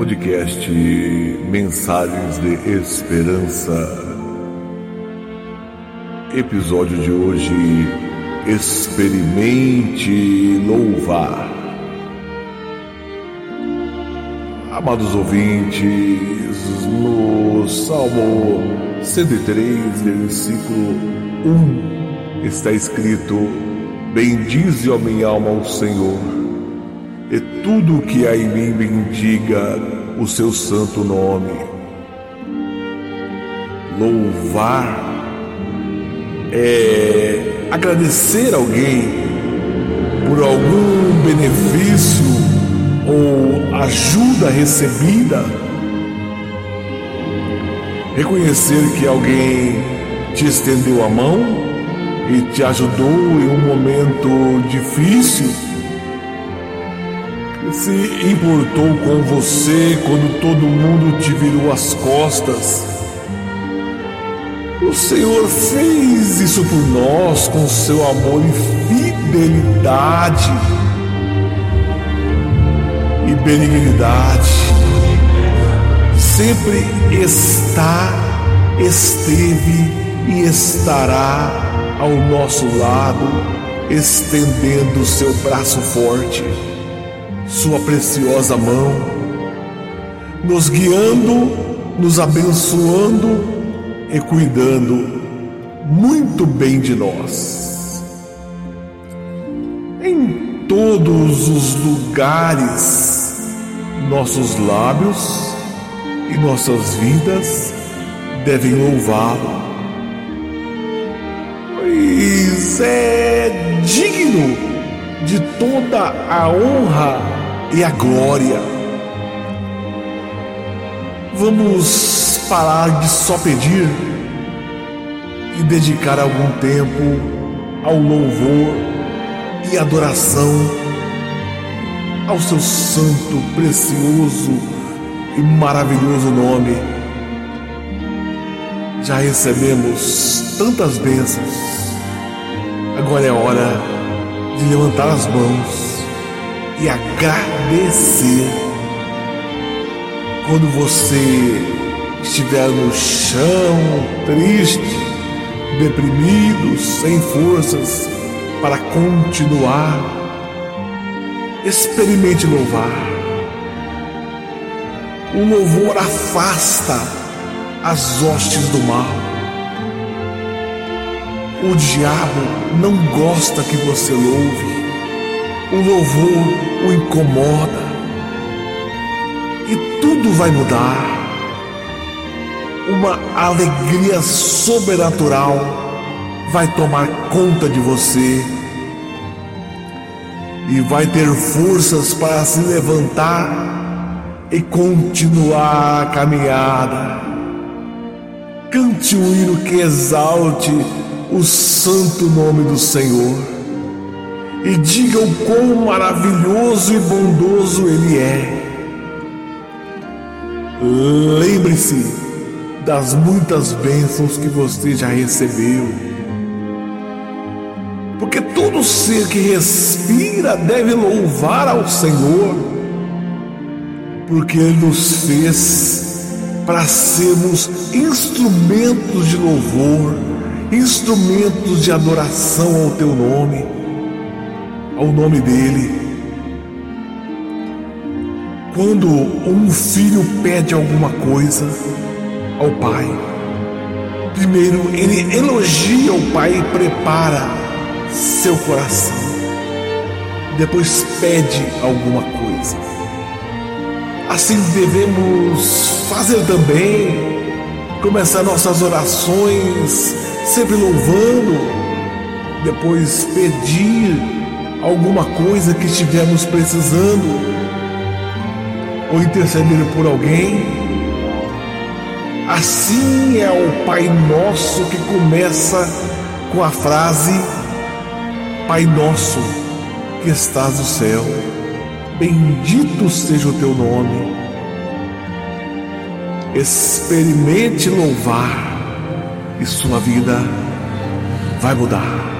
podcast Mensagens de Esperança. Episódio de hoje: Experimente louvar. Amados ouvintes, no Salmo 103, versículo 1, está escrito: Bendize, ó minha alma, ao Senhor e tudo que há em mim bendiga o seu santo nome. Louvar é agradecer alguém por algum benefício ou ajuda recebida. Reconhecer que alguém te estendeu a mão e te ajudou em um momento difícil se importou com você quando todo mundo te virou as costas. O Senhor fez isso por nós com seu amor e fidelidade e benignidade. Sempre está, esteve e estará ao nosso lado, estendendo seu braço forte sua preciosa mão, nos guiando, nos abençoando e cuidando muito bem de nós. Em todos os lugares, nossos lábios e nossas vidas devem louvá-lo. Pois é digno de toda a honra e a glória. Vamos parar de só pedir e dedicar algum tempo ao louvor e adoração ao seu santo, precioso e maravilhoso nome. Já recebemos tantas bênçãos, agora é hora de levantar as mãos e agradecer. Quando você estiver no chão, triste, deprimido, sem forças para continuar, experimente louvar. O louvor afasta as hostes do mal. O diabo não gosta que você louve o louvor o incomoda e tudo vai mudar. Uma alegria sobrenatural vai tomar conta de você e vai ter forças para se levantar e continuar a caminhada. Cante um hino que exalte o santo nome do Senhor e diga o quão maravilhoso e bondoso Ele é. Lembre-se das muitas bênçãos que você já recebeu. Porque todo ser que respira deve louvar ao Senhor, porque Ele nos fez para sermos instrumentos de louvor, instrumentos de adoração ao Teu nome ao nome dele. Quando um filho pede alguma coisa ao pai, primeiro ele elogia o pai e prepara seu coração. Depois pede alguma coisa. Assim devemos fazer também, começar nossas orações sempre louvando, depois pedir alguma coisa que estivermos precisando ou interceder por alguém. Assim é o Pai Nosso que começa com a frase: Pai Nosso que estás no céu, bendito seja o teu nome. Experimente louvar e sua vida vai mudar.